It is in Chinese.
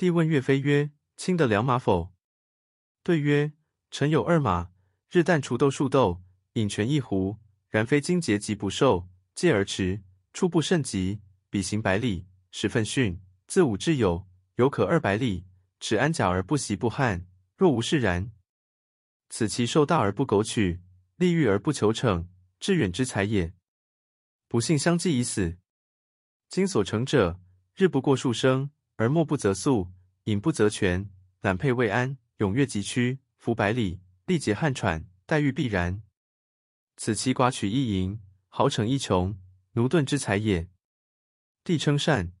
帝问岳飞曰：“卿得良马否？”对曰：“臣有二马，日旦锄豆数豆，饮泉一壶。然非经节疾不受，戒而驰，初步甚急。彼行百里，十分逊。自吾至有，犹可二百里，齿安甲而不袭不撼？若无是然，此其寿大而不苟取，利欲而不求逞，致远之才也。不幸相继已死。今所乘者，日不过数升，而莫不择宿，饮不择泉，揽轡未安，踊跃疾趋，服百里，力竭汗喘，待遇必然。此其寡取一盈，豪逞一穷，奴钝之才也。帝称善。